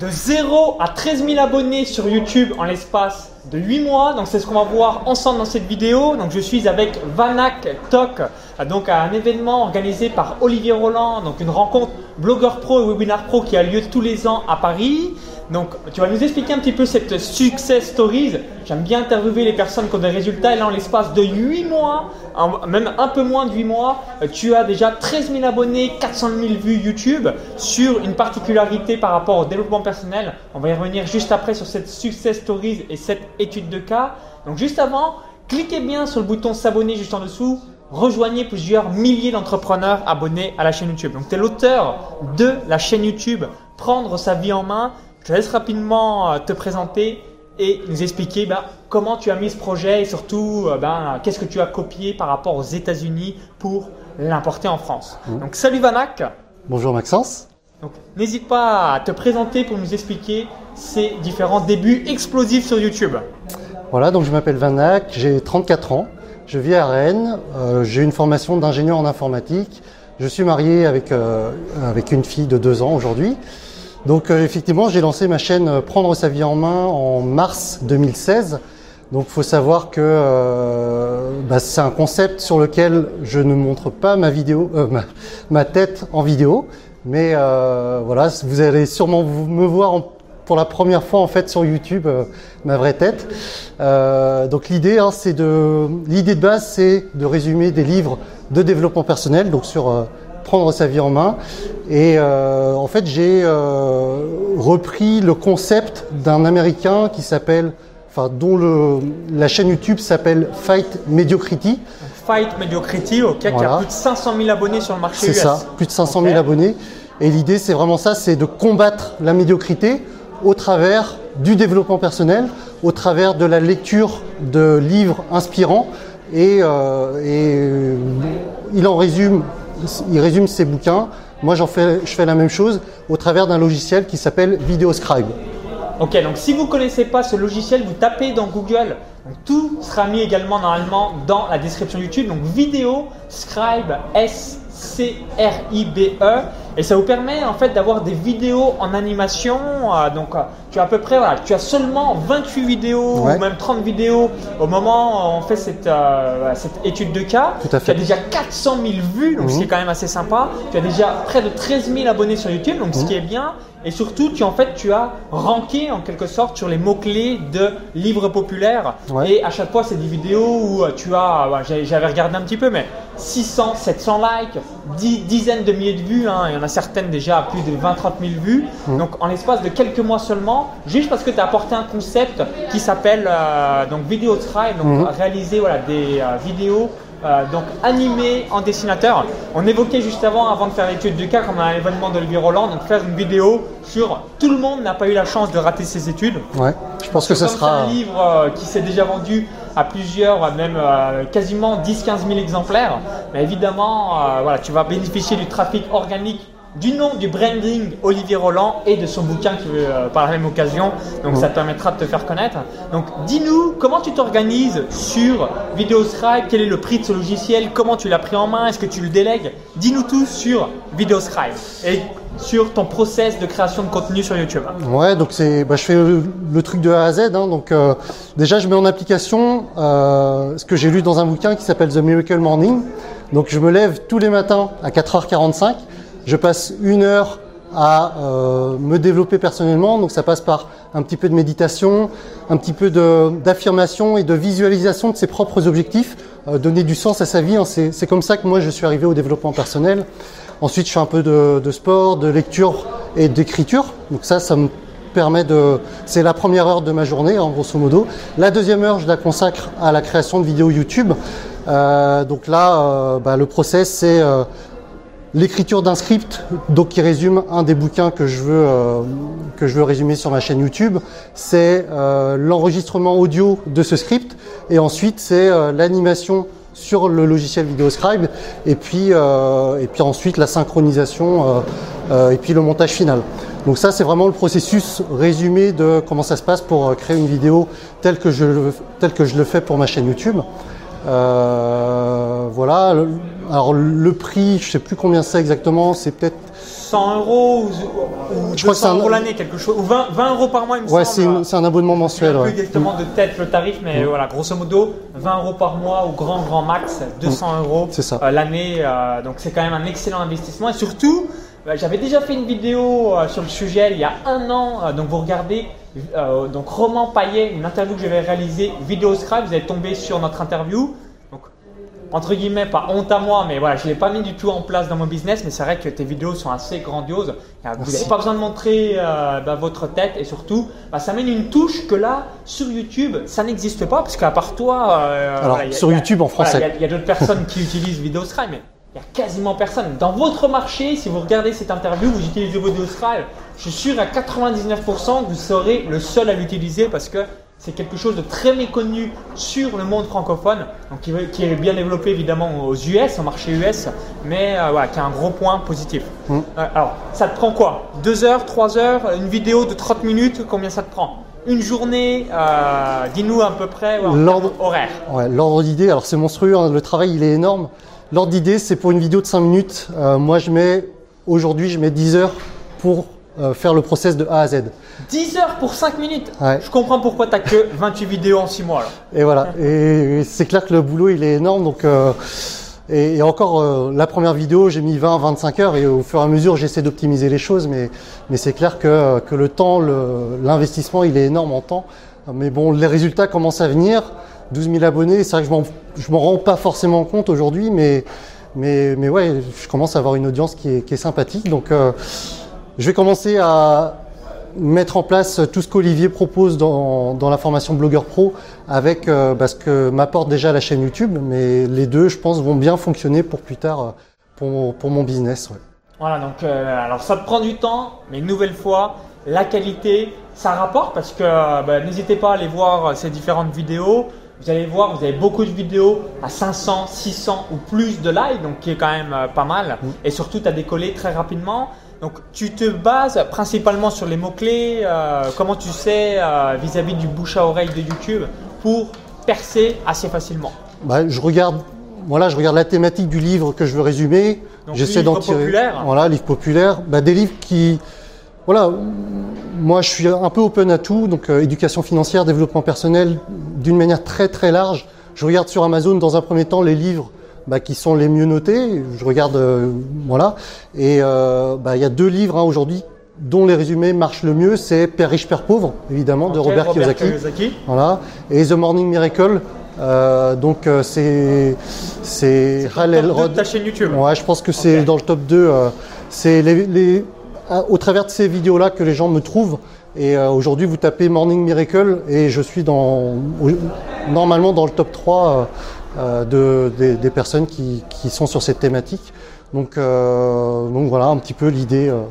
de 0 à 13 000 abonnés sur YouTube en l'espace de 8 mois. Donc c'est ce qu'on va voir ensemble dans cette vidéo. Donc je suis avec Vanak Talk, donc à un événement organisé par Olivier Roland, donc une rencontre blogueur pro et webinar pro qui a lieu tous les ans à Paris. Donc, tu vas nous expliquer un petit peu cette success stories. J'aime bien interviewer les personnes qui ont des résultats. Et là, en l'espace de 8 mois, même un peu moins de 8 mois, tu as déjà 13 000 abonnés, 400 000 vues YouTube sur une particularité par rapport au développement personnel. On va y revenir juste après sur cette success stories et cette étude de cas. Donc, juste avant, cliquez bien sur le bouton s'abonner juste en dessous rejoignez plusieurs milliers d'entrepreneurs abonnés à la chaîne YouTube. Donc, tu es l'auteur de la chaîne YouTube Prendre sa vie en main. Je laisse rapidement euh, te présenter et nous expliquer ben, comment tu as mis ce projet et surtout euh, ben, qu'est-ce que tu as copié par rapport aux États-Unis pour l'importer en France. Mmh. Donc salut Vanak. Bonjour Maxence. Donc n'hésite pas à te présenter pour nous expliquer ces différents débuts explosifs sur YouTube. Voilà, donc je m'appelle Vanak, j'ai 34 ans, je vis à Rennes, euh, j'ai une formation d'ingénieur en informatique, je suis marié avec, avec une fille de 2 ans aujourd'hui. Donc euh, effectivement, j'ai lancé ma chaîne euh, Prendre sa vie en main en mars 2016. Donc faut savoir que euh, bah, c'est un concept sur lequel je ne montre pas ma vidéo, ma, tête en vidéo, mais voilà, vous allez sûrement me voir pour la première fois en fait sur YouTube ma vraie tête. donc l'idée, hein, c'est de l'idée de base, c'est de résumer des livres de développement personnel, donc sur prendre sa vie en main. Et euh, en fait, j'ai euh, repris le concept d'un Américain qui s'appelle, enfin, dont le, la chaîne YouTube s'appelle Fight Mediocrity. Fight Mediocrity, ok, qui a plus de 500 000 abonnés sur le marché C'est ça, plus de 500 000 abonnés. Et l'idée, c'est vraiment ça, c'est de combattre la médiocrité au travers du développement personnel, au travers de la lecture de livres inspirants. Et, euh, et il en résume il résume ses bouquins. Moi, j'en fais, je fais la même chose au travers d'un logiciel qui s'appelle VideoScribe. Ok, donc si vous ne connaissez pas ce logiciel, vous tapez dans Google. tout sera mis également normalement dans la description YouTube. Donc Vidéo Scribe S C-R-I-B-E. Et ça vous permet en fait d'avoir des vidéos en animation. Euh, donc euh, tu as à peu près, voilà, tu as seulement 28 vidéos ou même 30 vidéos au moment où on fait cette, euh, cette étude de cas. Tout à fait. Tu as déjà 400 000 vues, donc ce qui est quand même assez sympa. Tu as déjà près de 13 000 abonnés sur YouTube, donc ce qui est bien. Et surtout, tu en fait, tu as ranké en quelque sorte sur les mots clés de livres populaires. Et à chaque fois, c'est des vidéos où tu as, j'avais regardé un petit peu, mais 600, 700 likes, 10, dizaines de milliers de vues. Hein. il y en a certaines déjà à plus de 20, 30 000 vues. Mmh. Donc, en l'espace de quelques mois seulement, juste parce que tu as apporté un concept qui s'appelle euh, donc Video Try, donc mmh. réaliser voilà, des euh, vidéos euh, donc animé en dessinateur. On évoquait juste avant, avant de faire l'étude du cas, comme un événement d'Olivier Roland, donc faire une vidéo sur tout le monde n'a pas eu la chance de rater ses études. Ouais, je pense que ce sera. Un livre euh, qui s'est déjà vendu à plusieurs, même euh, quasiment 10-15 000 exemplaires. Mais évidemment, voilà, tu vas bénéficier du trafic organique du nom du branding Olivier Roland et de son bouquin qui veut euh, par la même occasion. Donc ça te permettra de te faire connaître. Donc dis-nous comment tu t'organises sur VideoScribe, quel est le prix de ce logiciel, comment tu l'as pris en main, est-ce que tu le délègues? Dis-nous tout sur VideoScribe et sur ton process de création de contenu sur YouTube. Ouais, donc c'est, bah, je fais le, truc de A à Z. Hein, donc euh, déjà, je mets en application euh, ce que j'ai lu dans un bouquin qui s'appelle The Miracle Morning. Donc je me lève tous les matins à 4h45 je passe une heure à euh, me développer personnellement. Donc ça passe par un petit peu de méditation, un petit peu d'affirmation et de visualisation de ses propres objectifs, euh, donner du sens à sa vie. Hein. C'est comme ça que moi je suis arrivé au développement personnel. Ensuite, je fais un peu de, sport, de lecture et d'écriture. Donc ça, ça me permet de... C'est la première heure de ma journée, en grosso modo. La deuxième heure, je la consacre à la création de vidéos YouTube. Euh, donc là, bah, le process, c'est l'écriture d'un script, donc qui résume un des bouquins que je veux euh, que je veux résumer sur ma chaîne YouTube, c'est euh, l'enregistrement audio de ce script, et ensuite c'est euh, l'animation sur le logiciel VideoScribe, et puis et puis ensuite la synchronisation et puis le montage final. Donc ça c'est vraiment le processus résumé de comment ça se passe pour créer une vidéo telle que je telle que je le fais pour ma chaîne YouTube. Voilà. Le- Alors le prix, je sais plus combien c'est exactement. C'est peut-être 100 euros ou, ou Je crois que 200 c'est un- euros l'année, quelque chose. Ou 20, 20 euros par mois, il me ouais, c'est semble. une- c'est un abonnement Je mensuel. sais plus ouais. exactement de tête le tarif, mais voilà, grosso modo, 20 euros par mois ou grand grand max, 200 euros C'est ça. euh, l'année. euh, donc c'est quand même un excellent investissement. Et surtout, euh, j'avais déjà fait une vidéo sur le sujet il y a un an. donc vous regardez, euh, donc Roman Payet, une interview que j'avais réalisée, vidéo Scribe, vous allez tomber sur notre interview. Entre guillemets, pas honte à moi, mais voilà, je ne l'ai pas mis du tout en place dans mon business, mais c'est vrai que tes vidéos sont assez grandioses. Euh, Vous n'avez pas besoin de montrer euh, bah, votre tête et surtout, bah, ça mène une touche que là, sur YouTube, ça n'existe pas, parce qu'à part toi, euh, Alors, voilà, il y a- sur a- YouTube en français. il y a- a, d'autres personnes qui utilisent VideoScribe, mais il y a quasiment personne. Dans votre marché, si vous regardez cette interview, vous utilisez VideoScribe, je suis sûr à 99% que vous serez le seul à l'utiliser parce que c'est quelque chose de très méconnu sur le monde francophone, donc qui, qui est bien développé évidemment aux US, au marché US, mais euh, voilà, qui a un gros point positif. Mm. Euh, alors, ça te prend quoi? 2 heures, 3 heures, une vidéo de 30 minutes, combien ça te prend? Une journée, euh, dis-nous à peu près ouais, L'ordre- horaire. Ouais, l'ordre d'idée, alors c'est monstrueux, hein, le travail il est énorme. L'ordre d'idée, c'est pour une vidéo de 5 minutes. Euh, moi, je mets aujourd'hui, je mets 10 heures pour euh, faire le process de A à Z. 10 heures pour 5 minutes Ouais. Je comprends pourquoi tu que 28 vidéos en 6 mois. Et voilà. Et c'est clair que le boulot, il est énorme. Donc, euh, et, et encore, euh, la première vidéo, j'ai mis 20-25 heures et au fur et à mesure, j'essaie d'optimiser les choses. Mais, mais c'est clair que, que le temps, l'investissement, il est énorme en temps. Mais bon, les résultats commencent à venir. 12 000 abonnés, c'est vrai que je m'en, je m'en rends pas forcément compte aujourd'hui, mais, mais, mais ouais, je commence à avoir une audience qui est, qui est sympathique. Donc, euh, je vais commencer à mettre en place tout ce qu'Olivier propose dans, dans la formation Blogueur Pro avec euh, bah, ce que m'apporte déjà la chaîne YouTube. Mais les deux, je pense, vont bien fonctionner pour plus tard, euh, pour, pour mon business. ouais. Voilà, donc euh, alors ça te prend du temps, mais une nouvelle fois, la qualité, ça rapporte parce que bah, n'hésitez pas à aller voir ces différentes vidéos. Vous allez voir, vous avez beaucoup de vidéos à 500, 600 ou plus de likes, donc qui est quand même pas mal. Et surtout, tu as décollé très rapidement. Donc, tu te bases principalement sur les mots-clés. euh, comment tu sais euh, vis-à-vis du bouche à oreille de YouTube pour percer assez facilement. Bah, je regarde, voilà, je regarde la thématique du livre que je veux résumer. Donc, J'essaie d'en tirer. populaire. Voilà, livre populaire. Bah, des livres qui, voilà, moi je suis un peu open à tout, donc euh, éducation financière, développement personnel, d'une manière très très large. Je regarde sur Amazon dans un premier temps les livres bah, qui sont les mieux notés. Je regarde, euh, voilà. Et euh, bah, il y a deux livres hein, aujourd'hui dont les résumés marchent le mieux. C'est Père riche, Père pauvre, évidemment, de Ok, Robert, Kiyosaki. Kiyosaki. Voilà. Et The Morning Miracle. euh, donc c'est c'est Hal de ta chaîne YouTube. Ouais, je pense que c'est dans le top 2. euh, c'est les, au travers de ces vidéos-là que les gens me trouvent. Et aujourd'hui, vous tapez Morning Miracle et je suis dans, normalement dans le top 3 euh, euh, de, des, des personnes qui, qui sont sur cette thématique. Donc, euh, donc voilà un petit peu l'idée euh,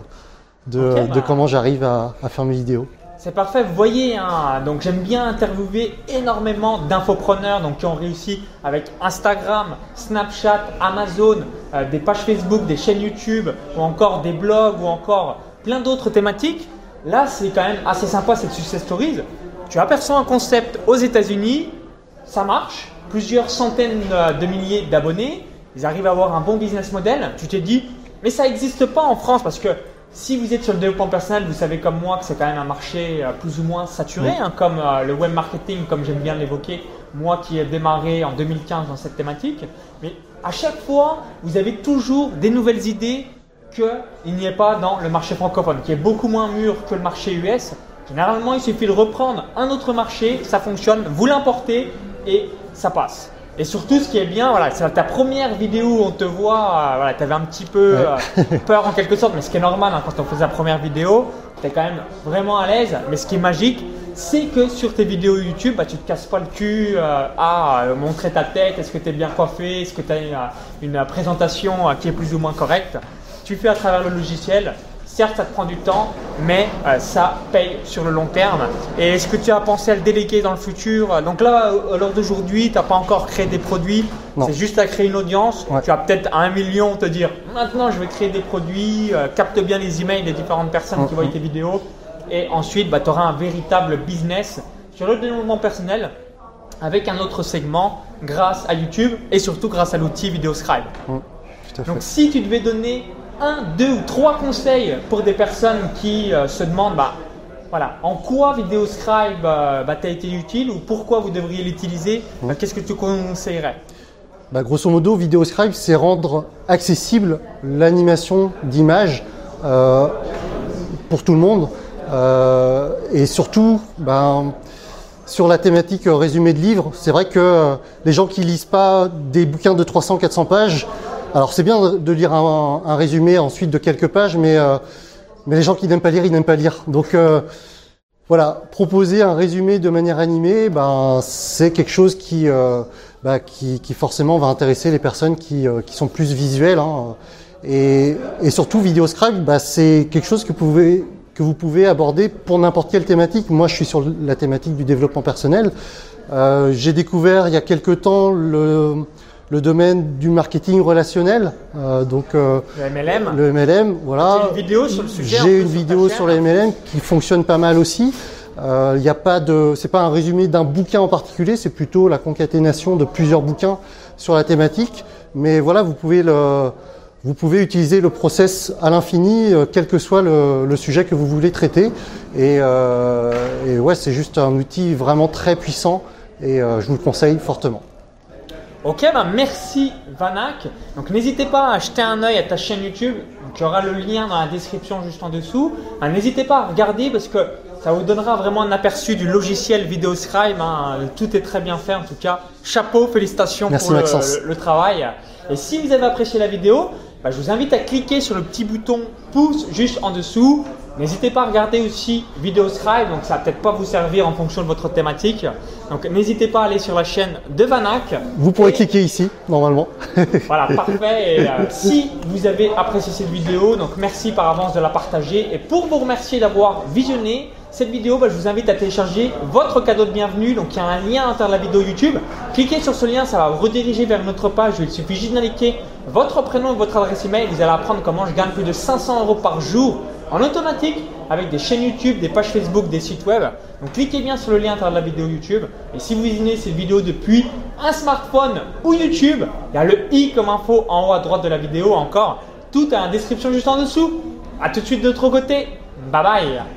de, Ok, bah. de comment j'arrive à, à faire mes vidéos. C'est parfait. Vous voyez, hein, donc j'aime bien interviewer énormément d'infopreneurs donc qui ont réussi avec Instagram, Snapchat, Amazon, euh, des pages Facebook, des chaînes YouTube ou encore des blogs ou encore plein d'autres thématiques. Là, c'est quand même assez sympa cette success stories. Tu aperçois un concept aux États-Unis, ça marche, plusieurs centaines euh, de milliers d'abonnés, ils arrivent à avoir un bon business model. Tu t'es dit, mais ça n'existe pas en France parce que si vous êtes sur le développement personnel, vous savez comme moi que c'est quand même un marché euh, plus ou moins saturé, hein, comme euh, le web marketing, comme j'aime bien l'évoquer, moi qui ai démarré en 2015 dans cette thématique. Mais à chaque fois, vous avez toujours des nouvelles idées qu'il n'y ait pas dans le marché francophone, qui est beaucoup moins mûr que le marché US. Généralement, il suffit de reprendre un autre marché, ça fonctionne, vous l'importez et ça passe. Et surtout, ce qui est bien, voilà, c'est ta première vidéo où on te voit, euh, voilà, tu avais un petit peu euh, peur en quelque sorte, mais ce qui est normal hein, quand on faisait la première vidéo, tu es quand même vraiment à l'aise. Mais ce qui est magique, c'est que sur tes vidéos YouTube, bah, tu te casses pas le cul euh, à montrer ta tête, est-ce que tu es bien coiffé, est-ce que tu as une, une présentation qui est plus ou moins correcte. Tu fais à travers le logiciel. Certes, ça te prend du temps, mais euh, ça paye sur le long terme. Et est-ce que tu as pensé à le déléguer dans le futur? Donc là, à l'heure d'aujourd'hui, tu n'as pas encore créé des produits. C'est juste à créer une audience. Ouais. Tu vas peut-être à un million te dire maintenant je vais créer des produits, euh, capte bien les emails des différentes personnes qui voient tes vidéos. Et ensuite, bah, tu auras un véritable business sur le développement personnel. avec un autre segment grâce à YouTube et surtout grâce à l'outil VideoScribe. Mm, fait. Donc si tu devais donner un, deux ou trois conseils pour des personnes qui euh, se demandent bah, voilà, en quoi VideoScribe euh, bah, t'a été utile ou pourquoi vous devriez l'utiliser, bah, qu'est-ce que tu conseillerais? Bah, grosso modo, VideoScribe, c'est rendre accessible l'animation d'images euh, pour tout le monde. Euh, et surtout, ben, sur la thématique euh, résumé de livres, c'est vrai que euh, les gens qui lisent pas des bouquins de 300-400 pages, alors c'est bien de- lire un, résumé ensuite de quelques pages, mais, euh, mais les gens qui n'aiment pas lire, ils n'aiment pas lire. Donc euh, voilà, proposer un résumé de manière animée, ben, c'est quelque chose qui, euh, bah, qui, qui forcément va intéresser les personnes qui, euh, qui sont plus visuelles. hein. Et, et surtout, VideoScribe, bah, c'est quelque chose que vous pouvez que vous pouvez aborder pour n'importe quelle thématique. Moi, je suis sur la thématique du développement personnel. Euh, J'ai découvert il y a quelque temps le, le domaine du marketing relationnel, euh, donc euh, Le MLM le MLM. Voilà. J'ai une vidéo sur le sujet, J'ai une vidéo sur les MLM qui fonctionne pas mal aussi. Euh, Il n'y a pas de, c'est pas un résumé d'un bouquin en particulier, c'est plutôt la concaténation de plusieurs bouquins sur la thématique. Mais voilà, vous pouvez le, vous pouvez utiliser le process à l'infini, euh, quel que soit le, le sujet que vous voulez traiter. Et, euh, et ouais, c'est juste un outil vraiment très puissant et euh, je vous le conseille fortement. Ok, ben merci Vanak. Donc n'hésitez pas à jeter un œil à ta chaîne YouTube. Donc, il y aura le lien dans la description juste en dessous. Ben, n'hésitez pas à regarder parce que ça vous donnera vraiment un aperçu du logiciel VideoScribe. hein. Tout est très bien fait en tout cas. Chapeau, félicitations Merci, pour le, le- le travail. Et si vous avez apprécié la vidéo, ben, je vous invite à cliquer sur le petit bouton pouce juste en dessous. N'hésitez pas à regarder aussi VideoScribe, donc ça va peut-être pas vous servir en fonction de votre thématique. Donc n'hésitez pas à aller sur la chaîne de Vanak. Vous pourrez Et- cliquer ici, normalement. voilà, parfait. Et euh, si vous avez apprécié cette vidéo, donc merci par avance de la partager. Et pour vous remercier d'avoir visionné cette vidéo, bah, je vous invite à télécharger votre cadeau de bienvenue. Donc il y a un lien à l'intérieur de la vidéo YouTube. Cliquez sur ce lien, ça va vous rediriger vers une autre page. Il suffit juste d'indiquer votre prénom et votre adresse email. Vous allez apprendre comment je gagne plus de 500 euros par jour en automatique avec des chaînes YouTube, des pages Facebook, des sites web. Donc cliquez bien sur le lien à l'intérieur de la vidéo YouTube. Et si vous visionnez cette vidéo depuis un smartphone ou YouTube, il y a le i comme info en haut à droite de la vidéo encore. Tout est en description juste en dessous. A tout de suite de l'autre côté. Bye bye